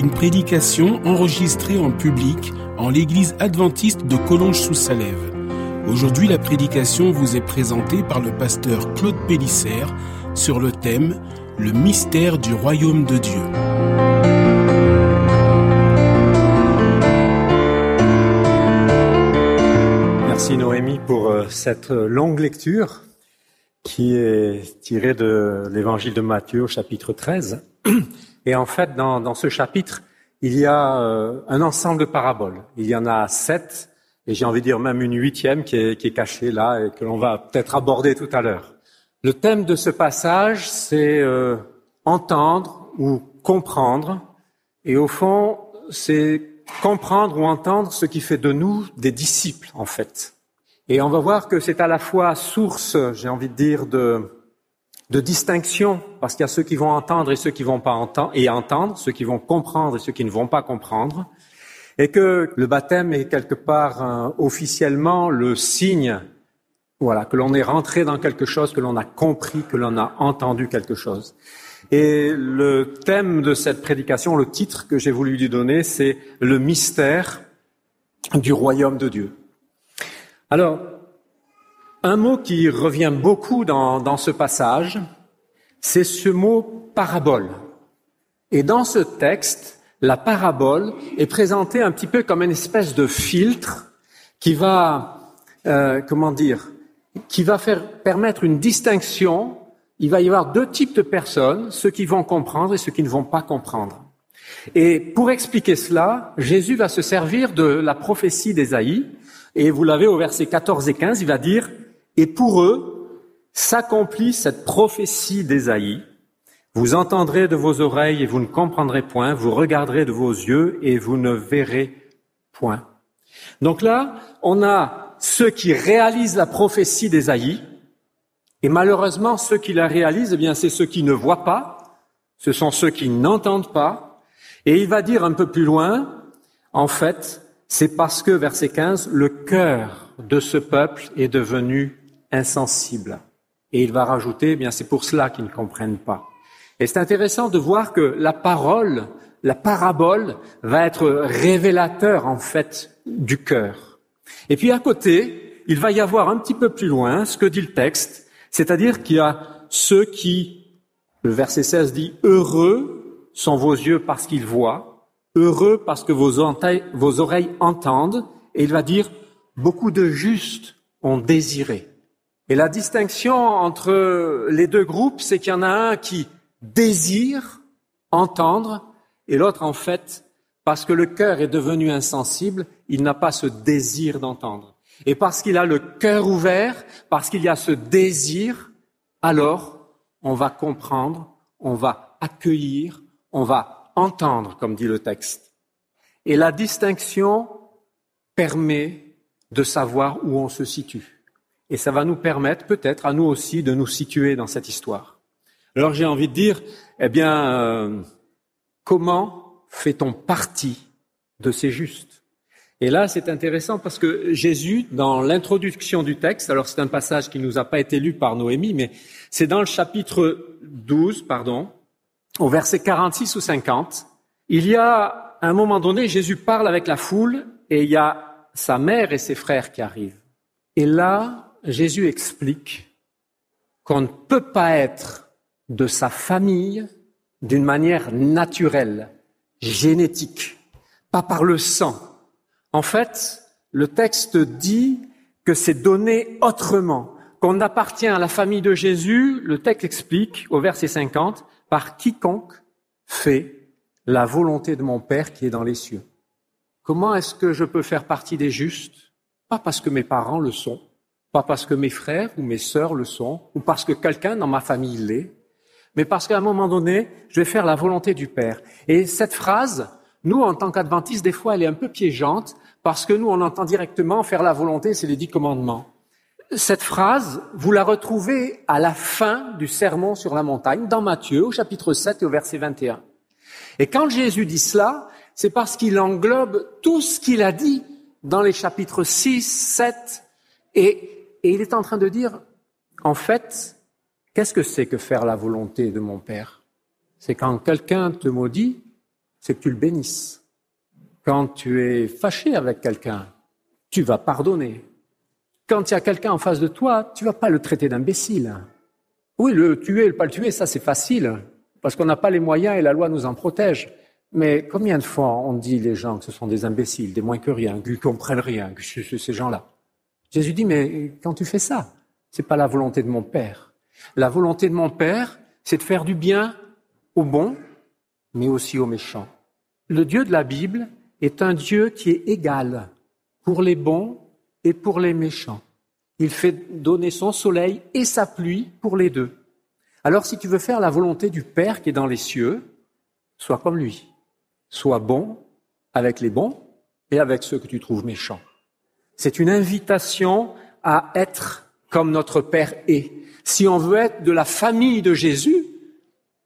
Une prédication enregistrée en public en l'église adventiste de Collonges-sous-Salève. Aujourd'hui, la prédication vous est présentée par le pasteur Claude Pélissère sur le thème Le mystère du royaume de Dieu. Merci Noémie pour euh, cette longue lecture qui est tirée de l'évangile de Matthieu au chapitre 13. Et en fait, dans, dans ce chapitre, il y a euh, un ensemble de paraboles. Il y en a sept et j'ai envie de dire même une huitième qui est, qui est cachée là et que l'on va peut-être aborder tout à l'heure. Le thème de ce passage, c'est euh, entendre ou comprendre, et au fond, c'est comprendre ou entendre ce qui fait de nous des disciples, en fait. Et on va voir que c'est à la fois source, j'ai envie de dire, de, de distinction, parce qu'il y a ceux qui vont entendre et ceux qui vont pas entendre, et entendre, ceux qui vont comprendre et ceux qui ne vont pas comprendre et que le baptême est quelque part euh, officiellement le signe, voilà, que l'on est rentré dans quelque chose, que l'on a compris, que l'on a entendu quelque chose. Et le thème de cette prédication, le titre que j'ai voulu lui donner, c'est le mystère du royaume de Dieu. Alors, un mot qui revient beaucoup dans, ce passage, c'est ce mot parabole. Et dans ce texte, la parabole est présentée un petit peu comme une espèce de filtre qui va, euh, comment dire, qui va faire permettre une distinction. Il va y avoir deux types de personnes, ceux qui vont comprendre et ceux qui ne vont pas comprendre. Et pour expliquer cela, Jésus va se servir de la prophétie d'Ésaïe, et vous l'avez au verset 14 et 15, il va dire, et pour eux s'accomplit cette prophétie d'Ésaïe, vous entendrez de vos oreilles et vous ne comprendrez point, vous regarderez de vos yeux et vous ne verrez point. Donc là, on a ceux qui réalisent la prophétie d'Ésaïe, et malheureusement, ceux qui la réalisent, eh bien, c'est ceux qui ne voient pas, ce sont ceux qui n'entendent pas, et il va dire un peu plus loin, en fait, c'est parce que, verset 15, le cœur de ce peuple est devenu insensible. Et il va rajouter, eh bien, c'est pour cela qu'ils ne comprennent pas. Et c'est intéressant de voir que la parole, la parabole, va être révélateur en fait du cœur. Et puis à côté, il va y avoir un petit peu plus loin ce que dit le texte, c'est-à-dire qu'il y a ceux qui, le verset 16 dit, heureux sont vos yeux parce qu'ils voient, heureux parce que vos, vos oreilles entendent, et il va dire, beaucoup de justes ont désiré. Et la distinction entre les deux groupes, c'est qu'il y en a un qui désire entendre, et l'autre, en fait, parce que le cœur est devenu insensible, il n'a pas ce désir d'entendre. Et parce qu'il a le cœur ouvert, parce qu'il y a ce désir, alors on va comprendre, on va accueillir, on va entendre, comme dit le texte. Et la distinction permet de savoir où on se situe. Et ça va nous permettre peut-être à nous aussi de nous situer dans cette histoire. Alors j'ai envie de dire, eh bien, euh, comment fait-on partie de ces justes? Et là, c'est intéressant parce que Jésus, dans l'introduction du texte, alors c'est un passage qui ne nous a pas été lu par Noémie, mais c'est dans le chapitre 12, pardon, au verset 46 ou 50, il y a, un moment donné, Jésus parle avec la foule et il y a sa mère et ses frères qui arrivent. Et là, Jésus explique qu'on ne peut pas être de sa famille d'une manière naturelle, génétique, pas par le sang. En fait, le texte dit que c'est donné autrement, qu'on appartient à la famille de Jésus, le texte explique au verset 50, par quiconque fait la volonté de mon Père qui est dans les cieux. Comment est-ce que je peux faire partie des justes? Pas parce que mes parents le sont, pas parce que mes frères ou mes sœurs le sont, ou parce que quelqu'un dans ma famille l'est, mais parce qu'à un moment donné, je vais faire la volonté du Père. Et cette phrase, nous, en tant qu'adventistes, des fois, elle est un peu piégeante parce que nous, on entend directement faire la volonté, c'est les dix commandements. Cette phrase, vous la retrouvez à la fin du sermon sur la montagne, dans Matthieu, au chapitre 7 et au verset 21. Et quand Jésus dit cela, c'est parce qu'il englobe tout ce qu'il a dit dans les chapitres 6, 7, et, et il est en train de dire, en fait, qu'est-ce que c'est que faire la volonté de mon Père? C'est quand quelqu'un te maudit, c'est que tu le bénisses. Quand tu es fâché avec quelqu'un, tu vas pardonner. Quand il y a quelqu'un en face de toi, tu vas pas le traiter d'imbécile. Oui, le tuer, le pas le tuer, ça c'est facile, parce qu'on n'a pas les moyens et la loi nous en protège. Mais combien de fois on dit les gens que ce sont des imbéciles, des moins que rien, qu'ils comprennent rien, que ces gens-là? Jésus dit, mais quand tu fais ça, c'est pas la volonté de mon Père. La volonté de mon Père, c'est de faire du bien aux bons, mais aussi aux méchants. Le Dieu de la Bible est un Dieu qui est égal pour les bons et pour les méchants. Il fait donner son soleil et sa pluie pour les deux. Alors si tu veux faire la volonté du Père qui est dans les cieux, sois comme lui. Sois bon avec les bons et avec ceux que tu trouves méchants. C'est une invitation à être comme notre Père est. Si on veut être de la famille de Jésus,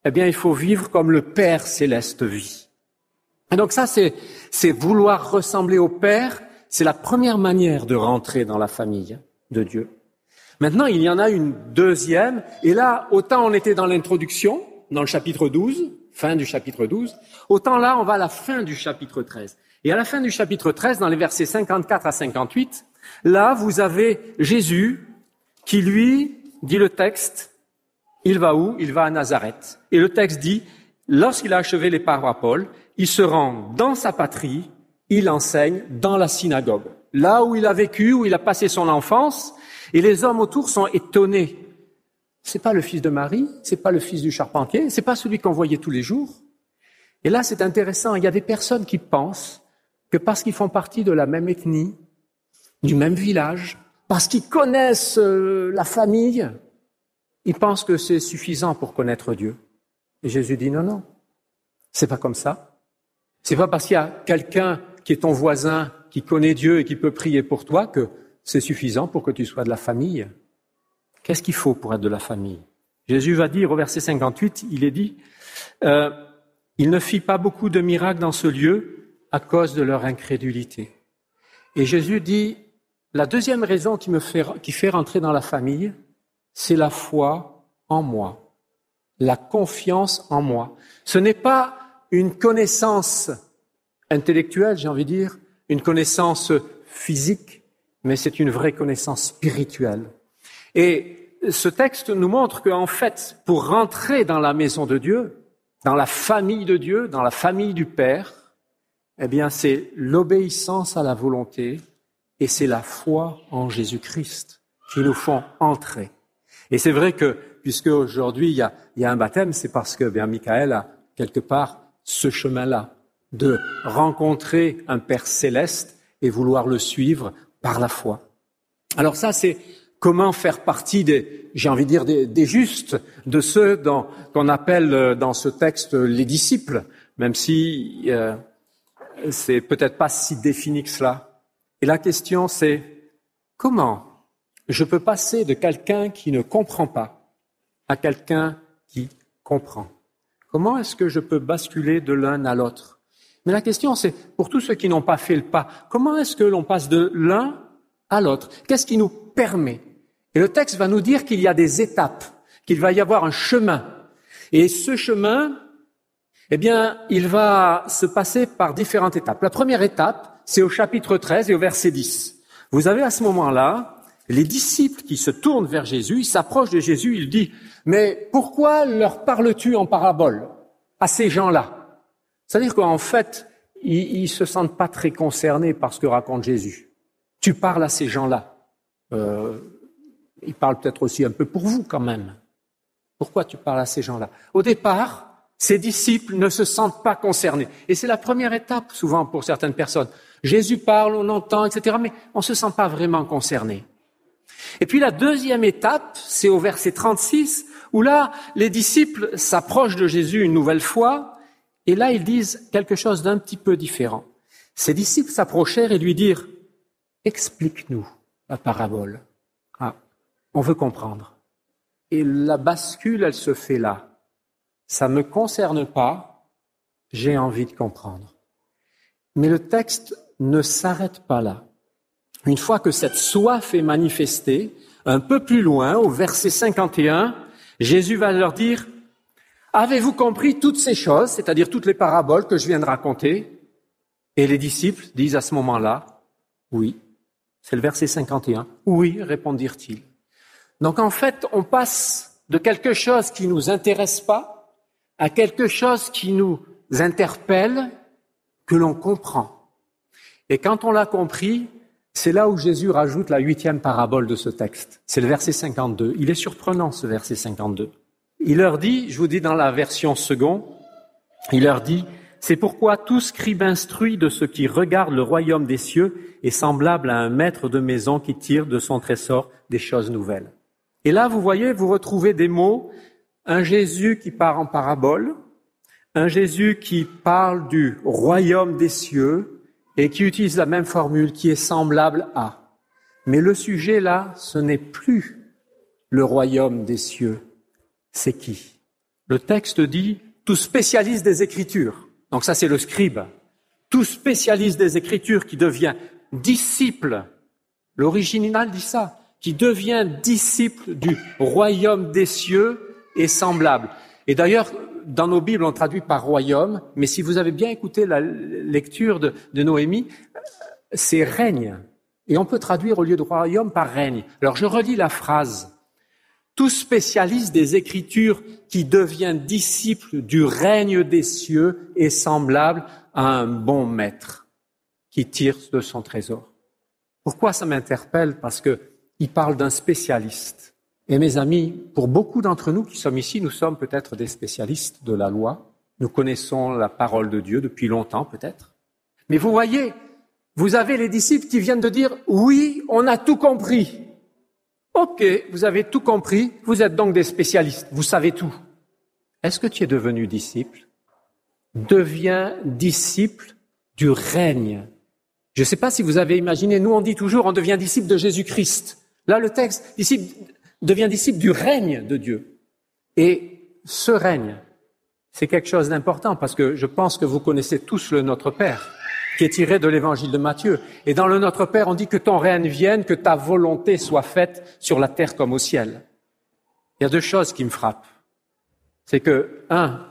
eh bien, il faut vivre comme le Père céleste vit. Et donc ça, c'est, c'est vouloir ressembler au Père. C'est la première manière de rentrer dans la famille de Dieu. Maintenant, il y en a une deuxième. Et là, autant on était dans l'introduction, dans le chapitre 12, fin du chapitre 12. Autant là, on va à la fin du chapitre 13. Et à la fin du chapitre 13, dans les versets 54 à 58, là, vous avez Jésus qui, lui, dit le texte, il va où? Il va à Nazareth. Et le texte dit, lorsqu'il a achevé les paraboles, il se rend dans sa patrie, il enseigne dans la synagogue. Là où il a vécu, où il a passé son enfance, et les hommes autour sont étonnés c'est pas le fils de Marie, c'est pas le fils du charpentier, c'est pas celui qu'on voyait tous les jours. Et là, c'est intéressant. Il y a des personnes qui pensent que parce qu'ils font partie de la même ethnie, du même village, parce qu'ils connaissent euh, la famille, ils pensent que c'est suffisant pour connaître Dieu. Et Jésus dit non, non. C'est pas comme ça. C'est pas parce qu'il y a quelqu'un qui est ton voisin, qui connaît Dieu et qui peut prier pour toi que c'est suffisant pour que tu sois de la famille. Qu'est-ce qu'il faut pour être de la famille? Jésus va dire au verset 58, il est dit, euh, il ne fit pas beaucoup de miracles dans ce lieu à cause de leur incrédulité. Et Jésus dit, la deuxième raison qui me fait, qui fait rentrer dans la famille, c'est la foi en moi, la confiance en moi. Ce n'est pas une connaissance intellectuelle, j'ai envie de dire, une connaissance physique, mais c'est une vraie connaissance spirituelle. Et ce texte nous montre qu'en fait, pour rentrer dans la maison de Dieu, dans la famille de Dieu, dans la famille du Père, eh bien, c'est l'obéissance à la volonté et c'est la foi en Jésus-Christ qui nous font entrer. Et c'est vrai que, puisque aujourd'hui il y a, y a, un baptême, c'est parce que bien Michael a quelque part ce chemin-là de rencontrer un Père céleste et vouloir le suivre par la foi. Alors ça, c'est comment faire partie des, j'ai envie de dire, des, justes, de ceux qu'on appelle euh, dans ce texte les disciples, même si euh, c'est peut-être pas si défini que cela. Et la question c'est comment je peux passer de quelqu'un qui ne comprend pas à quelqu'un qui comprend? Comment est-ce que je peux basculer de l'un à l'autre? Mais la question c'est, pour tous ceux qui n'ont pas fait le pas, comment est-ce que l'on passe de l'un à l'autre? Qu'est-ce qui nous permet? Et le texte va nous dire qu'il y a des étapes, qu'il va y avoir un chemin. Et ce chemin, eh bien, il va se passer par différentes étapes. La première étape, c'est au chapitre 13 et au verset 10. Vous avez à ce moment-là les disciples qui se tournent vers Jésus, ils s'approchent de Jésus, il dit, mais pourquoi leur parles-tu en parabole à ces gens-là? C'est-à-dire qu'en fait, ils, se sentent pas très concernés par ce que raconte Jésus. Tu parles à ces gens-là. Euh, il parle peut-être aussi un peu pour vous quand même. Pourquoi tu parles à ces gens-là? Au départ, ces disciples ne se sentent pas concernés. Et c'est la première étape souvent pour certaines personnes. Jésus parle, on entend, etc., mais on ne se sent pas vraiment concerné. Et puis la deuxième étape, c'est au verset 36, où là, les disciples s'approchent de Jésus une nouvelle fois Et là, ils disent quelque chose d'un petit peu différent. Ses disciples s'approchèrent et lui dirent, explique-nous la parabole. Ah, on veut comprendre. Et la bascule, elle se fait là. Ça ne me concerne pas, j'ai envie de comprendre. Mais le texte ne s'arrête pas là. Une fois que cette soif est manifestée, un peu plus loin, au verset 51, Jésus va leur dire, Avez-vous compris toutes ces choses, c'est-à-dire toutes les paraboles que je viens de raconter? Et les disciples disent à ce moment-là, oui. C'est le verset 51. Oui, répondirent-ils. Donc en fait, on passe de quelque chose qui nous intéresse pas à quelque chose qui nous interpelle, que l'on comprend. Et quand on l'a compris, c'est là où Jésus rajoute la huitième parabole de ce texte. C'est le verset 52. Il est surprenant, ce verset 52. Il leur dit, je vous dis dans la version second, il leur dit, c'est pourquoi tout scribe instruit de ce qui regarde le royaume des cieux est semblable à un maître de maison qui tire de son trésor des choses nouvelles. Et là, vous voyez, vous retrouvez des mots, un Jésus qui part en parabole, un Jésus qui parle du royaume des cieux, et qui utilise la même formule qui est semblable à. Mais le sujet là, ce n'est plus le royaume des cieux. C'est qui? Le texte dit tout spécialiste des Écritures. Donc ça c'est le scribe. Tout spécialiste des Écritures qui devient disciple. L'original dit ça, qui devient disciple du royaume des cieux est semblable. Et d'ailleurs, dans nos Bibles, on traduit par royaume, mais si vous avez bien écouté la lecture de, Noémie, c'est règne. Et on peut traduire au lieu de royaume par règne. Alors je relis la phrase. Tout spécialiste des Écritures qui devient disciple du règne des cieux est semblable à un bon maître qui tire de son trésor. Pourquoi ça m'interpelle? Parce qu'il parle d'un spécialiste. Et mes amis, pour beaucoup d'entre nous qui sommes ici, nous sommes peut-être des spécialistes de la loi. Nous connaissons la parole de Dieu depuis longtemps peut-être. Mais vous voyez, vous avez les disciples qui viennent de dire oui, on a tout compris. Ok, vous avez tout compris, vous êtes donc des spécialistes, vous savez tout. Est-ce que tu es devenu disciple? Deviens disciple du règne. Je ne sais pas si vous avez imaginé, nous on dit toujours on devient disciple de Jésus-Christ. Là, le texte, disciple devient disciple du règne de Dieu. Et ce règne, c'est quelque chose d'important parce que je pense que vous connaissez tous le Notre Père qui est tiré de l'évangile de Matthieu. Et dans le Notre Père, on dit que ton règne vienne, que ta volonté soit faite sur la terre comme au ciel. Il y a deux choses qui me frappent. C'est que, un,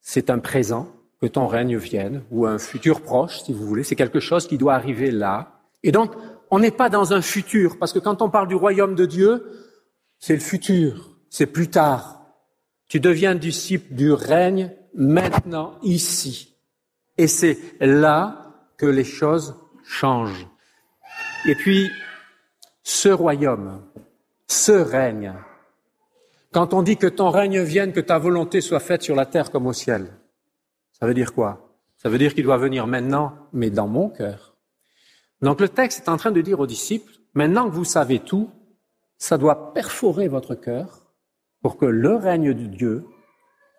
c'est un présent, que ton règne vienne, ou un futur proche, si vous voulez. C'est quelque chose qui doit arriver là. Et donc, on n'est pas dans un futur, parce que quand on parle du royaume de Dieu, c'est le futur, c'est plus tard. Tu deviens disciple du règne maintenant, ici. Et c'est là que les choses changent. Et puis, ce royaume, ce règne, quand on dit que ton règne vienne, que ta volonté soit faite sur la terre comme au ciel, ça veut dire quoi? Ça veut dire qu'il doit venir maintenant, mais dans mon cœur. Donc le texte est en train de dire aux disciples, maintenant que vous savez tout, ça doit perforer votre cœur pour que le règne de Dieu,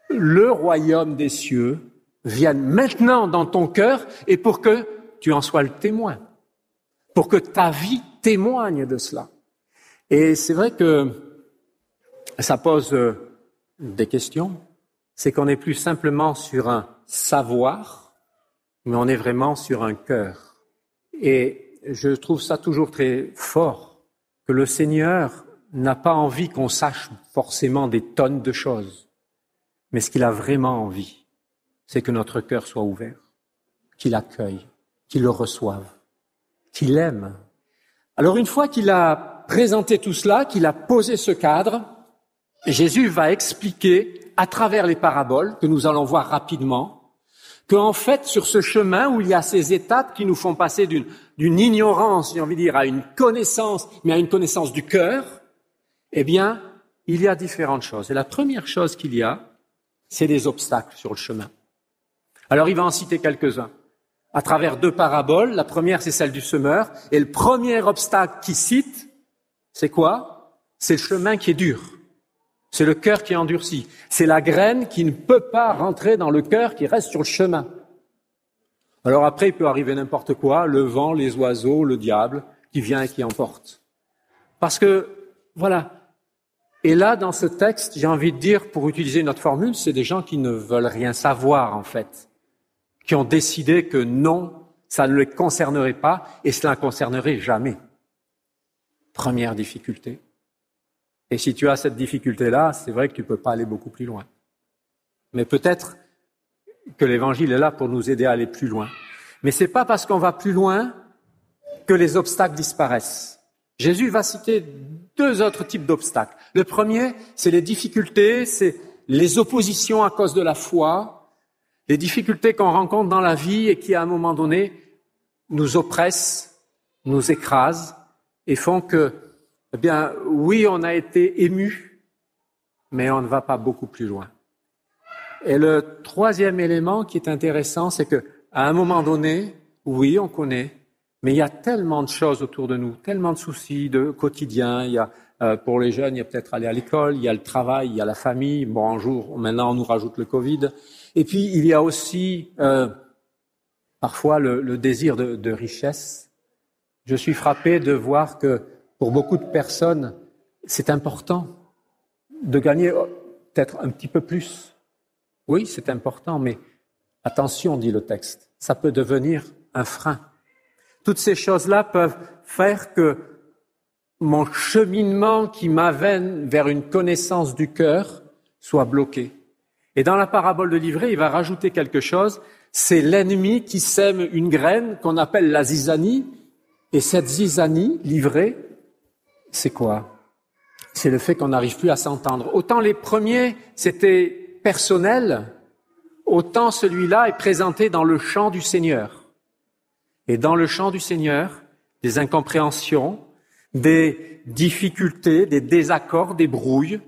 le royaume des cieux, vienne maintenant dans ton cœur et pour que tu en sois le témoin, pour que ta vie témoigne de cela. Et c'est vrai que ça pose euh, des questions. C'est qu'on n'est plus simplement sur un savoir, mais on est vraiment sur un cœur. Et je trouve ça toujours très fort que le Seigneur n'a pas envie qu'on sache forcément des tonnes de choses, mais ce qu'il a vraiment envie, c'est que notre cœur soit ouvert, qu'il accueille, qu'il le reçoive, qu'il aime. Alors une fois qu'il a présenté tout cela, qu'il a posé ce cadre, Jésus va expliquer à travers les paraboles que nous allons voir rapidement qu'en fait, sur ce chemin où il y a ces étapes qui nous font passer d'une ignorance, j'ai envie de dire, à une connaissance, mais à une connaissance du cœur, eh bien, il y a différentes choses. Et la première chose qu'il y a, c'est des obstacles sur le chemin. Alors, il va en citer quelques-uns. À travers deux paraboles, la première, c'est celle du semeur, et le premier obstacle qu'il cite, c'est quoi? C'est le chemin qui est dur. C'est le cœur qui endurcit. C'est la graine qui ne peut pas rentrer dans le cœur, qui reste sur le chemin. Alors après, il peut arriver n'importe quoi, le vent, les oiseaux, le diable, qui vient et qui emporte. Parce que, voilà. Et là, dans ce texte, j'ai envie de dire, pour utiliser notre formule, c'est des gens qui ne veulent rien savoir, en fait. Qui ont décidé que non, ça ne les concernerait pas et cela ne concernerait jamais. Première difficulté. Et si tu as cette difficulté-là, c'est vrai que tu ne peux pas aller beaucoup plus loin. Mais peut-être que l'Évangile est là pour nous aider à aller plus loin. Mais ce n'est pas parce qu'on va plus loin que les obstacles disparaissent. Jésus va citer deux autres types d'obstacles. Le premier, c'est les difficultés, c'est les oppositions à cause de la foi, les difficultés qu'on rencontre dans la vie et qui, à un moment donné, nous oppressent, nous écrasent et font que eh bien, oui, on a été ému, mais on ne va pas beaucoup plus loin. Et le troisième élément qui est intéressant, c'est que à un moment donné, oui, on connaît, mais il y a tellement de choses autour de nous, tellement de soucis de quotidien. Il y a euh, pour les jeunes, il y a peut-être aller à l'école, il y a le travail, il y a la famille. Bon, un jour, maintenant, on nous rajoute le Covid. Et puis, il y a aussi euh, parfois le, désir de richesse. Je suis frappé de voir que pour beaucoup de personnes, c'est important de gagner peut-être un petit peu plus. Oui, c'est important, mais attention, dit le texte, ça peut devenir un frein. Toutes ces choses-là peuvent faire que mon cheminement qui m'avène vers une connaissance du cœur soit bloqué. Et dans la parabole de livret, il va rajouter quelque chose. C'est l'ennemi qui sème une graine qu'on appelle la zizanie. Et cette zizanie, livrée, c'est quoi? C'est le fait qu'on n'arrive plus à s'entendre. Autant les premiers, c'était personnel, autant celui-là est présenté dans le champ du Seigneur. Et dans le champ du Seigneur, des incompréhensions, des difficultés, des désaccords, des brouilles.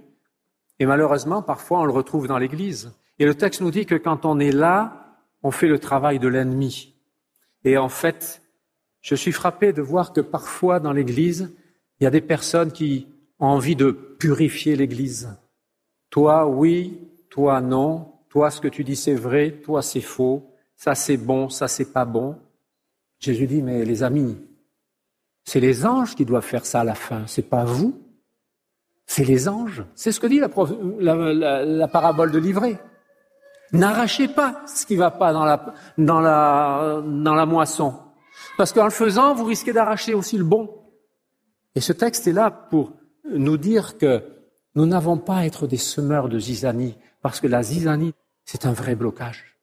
Et malheureusement, parfois, on le retrouve dans l'Église. Et le texte nous dit que quand on est là, on fait le travail de l'ennemi. Et en fait, je suis frappé de voir que parfois dans l'Église, il y a des personnes qui ont envie de purifier l'Église. Toi, oui, toi, non. Toi, ce que tu dis, c'est vrai. Toi, c'est faux. Ça, c'est bon. Ça, c'est pas bon. Jésus dit, mais les amis, c'est les anges qui doivent faire ça à la fin. C'est pas vous. C'est les anges. C'est ce que dit la, parabole de livret. N'arrachez pas ce qui va pas dans la, dans la, dans la moisson. Parce qu'en le faisant, vous risquez d'arracher aussi le bon. Et ce texte est là pour nous dire que nous n'avons pas à être des semeurs de zizanie, parce que la zizanie, c'est un vrai blocage.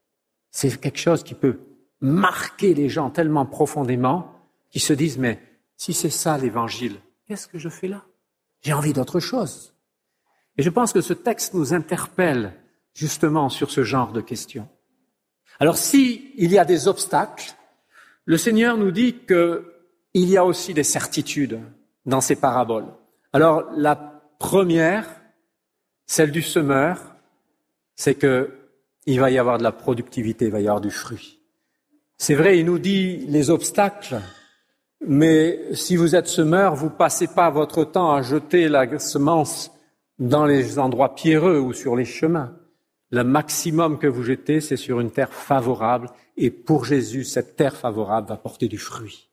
C'est quelque chose qui peut marquer les gens tellement profondément qu'ils se disent, mais si c'est ça l'évangile, qu'est-ce que je fais là? J'ai envie d'autre chose. Et je pense que ce texte nous interpelle justement sur ce genre de questions. Alors s'il y a des obstacles, le Seigneur nous dit qu'il y a aussi des certitudes dans ces paraboles. Alors, la première, celle du semeur, c'est que il va y avoir de la productivité, il va y avoir du fruit. C'est vrai, il nous dit les obstacles, mais si vous êtes semeur, vous passez pas votre temps à jeter la semence dans les endroits pierreux ou sur les chemins. Le maximum que vous jetez, c'est sur une terre favorable, et pour Jésus, cette terre favorable va porter du fruit.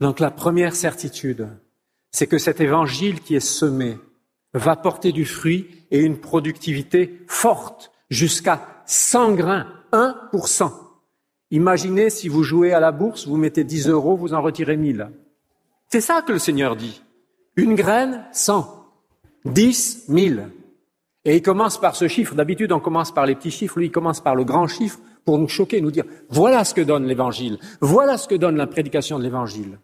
Donc la première certitude, c'est que cet évangile qui est semé va porter du fruit et une productivité forte jusqu'à 100 grains, 1%. Imaginez si vous jouez à la bourse, vous mettez 10 euros, vous en retirez 1000. C'est ça que le Seigneur dit. Une graine, 100. 10, 1000. Et il commence par ce chiffre. D'habitude, on commence par les petits chiffres. Lui, il commence par le grand chiffre pour nous choquer, nous dire, voilà ce que donne l'évangile. Voilà ce que donne la prédication de l'évangile.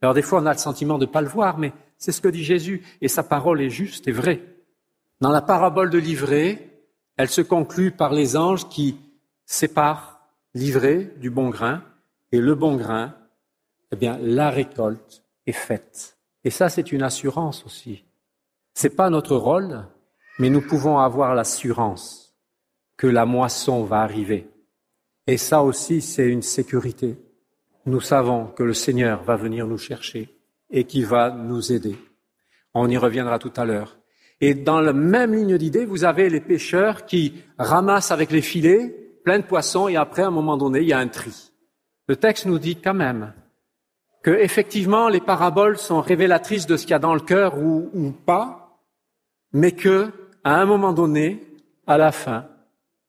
Alors des fois, on a le sentiment de ne pas le voir, mais c'est ce que dit Jésus, et sa parole est juste et vraie. Dans la parabole de l'ivraie, elle se conclut par les anges qui séparent l'ivraie du bon grain, et le bon grain, eh bien, la récolte est faite. Et ça, c'est une assurance aussi. C'est pas notre rôle, mais nous pouvons avoir l'assurance que la moisson va arriver. Et ça aussi, c'est une sécurité nous savons que le Seigneur va venir nous chercher et qui va nous aider. On y reviendra tout à l'heure. Et dans la même ligne d'idée, vous avez les pêcheurs qui ramassent avec les filets plein de poissons et après, à un moment donné, il y a un tri. Le texte nous dit quand même que effectivement les paraboles sont révélatrices de ce qu'il y a dans le cœur ou, ou pas, mais que à un moment donné, à la fin,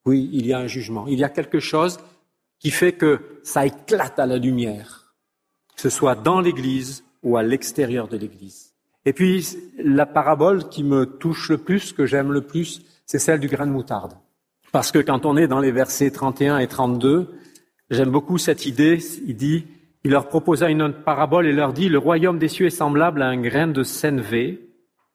oui, il y a un jugement. Il y a quelque chose qui fait que ça éclate à la lumière, que ce soit dans l'Église ou à l'extérieur de l'Église. Et puis, la parabole qui me touche le plus, que j'aime le plus, c'est celle du grain de moutarde. Parce que quand on est dans les versets 31 et 32, j'aime beaucoup cette idée. Il dit, il leur proposa une autre parabole et leur dit, le royaume des cieux est semblable à un grain de sénévé.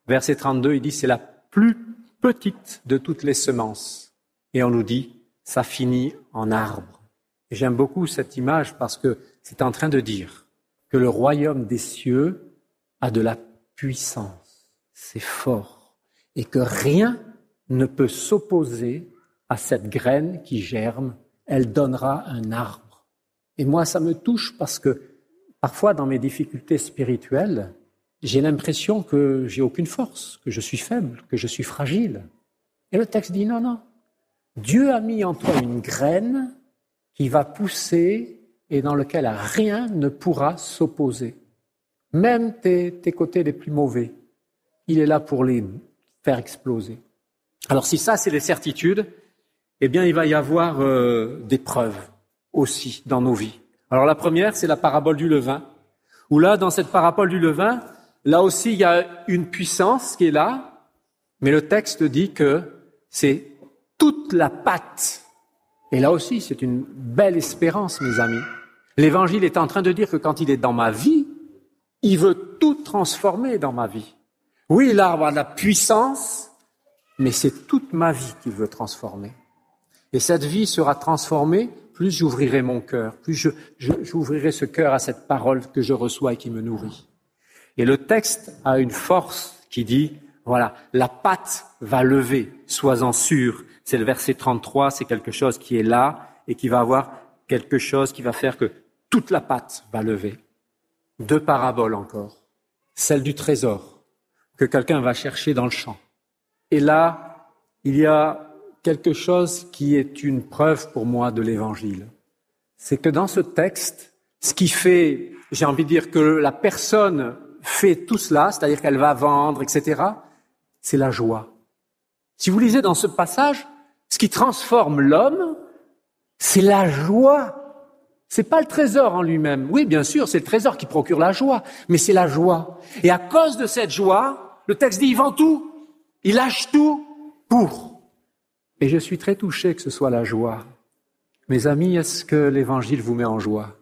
Verset 32, il dit, c'est la plus petite de toutes les semences. Et on nous dit, ça finit en arbre. J'aime beaucoup cette image parce que c'est en train de dire que le royaume des cieux a de la puissance, c'est fort, et que rien ne peut s'opposer à cette graine qui germe, elle donnera un arbre. Et moi, ça me touche parce que parfois, dans mes difficultés spirituelles, j'ai l'impression que j'ai aucune force, que je suis faible, que je suis fragile. Et le texte dit non, non. Dieu a mis en toi une graine qui va pousser et dans lequel rien ne pourra s'opposer même tes, côtés les plus mauvais. Il est là pour les faire exploser. Alors si ça, c'est les certitudes, eh bien, il va y avoir euh, des preuves aussi dans nos vies. Alors la première, c'est la parabole du levain, où là, dans cette parabole du levain, là aussi, il y a une puissance qui est là, mais le texte dit que c'est toute la pâte. Et là aussi, c'est une belle espérance, mes amis. L'évangile est en train de dire que quand il est dans ma vie, il veut tout transformer dans ma vie. Oui, l'arbre a de la puissance, mais c'est toute ma vie qu'il veut transformer. Et cette vie sera transformée, plus j'ouvrirai mon cœur, plus j'ouvrirai ce cœur à cette parole que je reçois et qui me nourrit. Et le texte a une force qui dit, voilà, la pâte va lever, sois-en sûr. C'est le verset 33, c'est quelque chose qui est là et qui va avoir quelque chose qui va faire que toute la pâte va lever deux paraboles encore. Celle du trésor que quelqu'un va chercher dans le champ. Et là, il y a quelque chose qui est une preuve pour moi de l'évangile. C'est que dans ce texte, ce qui fait, j'ai envie de dire que la personne fait tout cela, c'est-à-dire qu'elle va vendre, etc., c'est la joie. Si vous lisez dans ce passage, ce qui transforme l'homme, c'est la joie c'est pas le trésor en lui-même. Oui, bien sûr, c'est le trésor qui procure la joie, mais c'est la joie. Et à cause de cette joie, le texte dit, il vend tout, il lâche tout pour. Et je suis très touché que ce soit la joie. Mes amis, est-ce que l'évangile vous met en joie?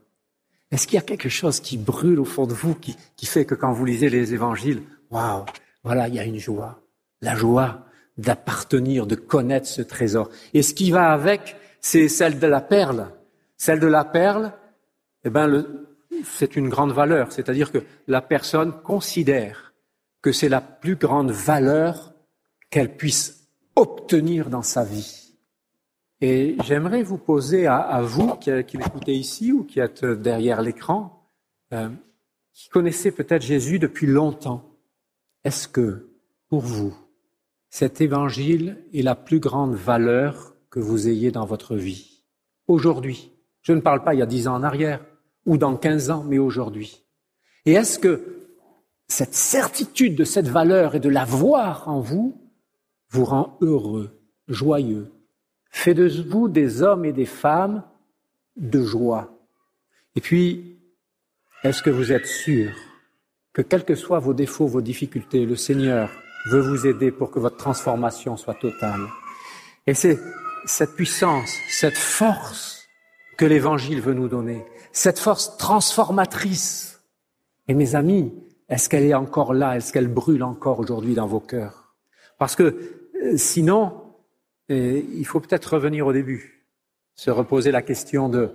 Est-ce qu'il y a quelque chose qui brûle au fond de vous, qui, qui fait que quand vous lisez les évangiles, waouh, voilà, il y a une joie. La joie d'appartenir, de connaître ce trésor. Et ce qui va avec, c'est celle de la perle. Celle de la perle, eh ben, c'est une grande valeur, c'est-à-dire que la personne considère que c'est la plus grande valeur qu'elle puisse obtenir dans sa vie. Et j'aimerais vous poser à, vous qui, qui m'écoutez ici ou qui êtes derrière l'écran, euh, qui connaissez peut-être Jésus depuis longtemps, est-ce que pour vous, cet évangile est la plus grande valeur que vous ayez dans votre vie Aujourd'hui, je ne parle pas il y a dix ans en arrière, ou dans quinze ans, mais aujourd'hui. Et est-ce que cette certitude de cette valeur et de la voir en vous vous rend heureux, joyeux, fait de vous des hommes et des femmes de joie? Et puis, est-ce que vous êtes sûr que quels que soient vos défauts, vos difficultés, le Seigneur veut vous aider pour que votre transformation soit totale. Et c'est cette puissance, cette force que l'Évangile veut nous donner, cette force transformatrice. Et mes amis, est-ce qu'elle est encore là? Est-ce qu'elle brûle encore aujourd'hui dans vos cœurs? Parce que euh, sinon, euh, il faut peut-être revenir au début, se reposer la question de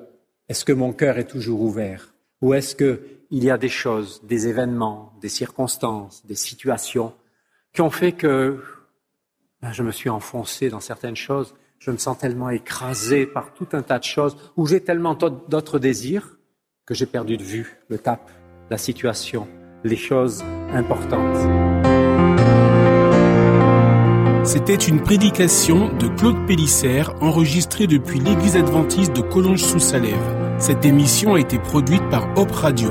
est-ce que mon cœur est toujours ouvert? Ou est-ce qu'il y a des choses, des événements, des circonstances, des situations qui ont fait que ben, je me suis enfoncé dans certaines choses je me sens tellement écrasé par tout un tas de choses, où j'ai tellement d'autres désirs que j'ai perdu de vue le cap, la situation, les choses importantes. C'était une prédication de Claude Pélissère enregistrée depuis l'église adventiste de Collonges-sous-Salève. Cette émission a été produite par Hop Radio.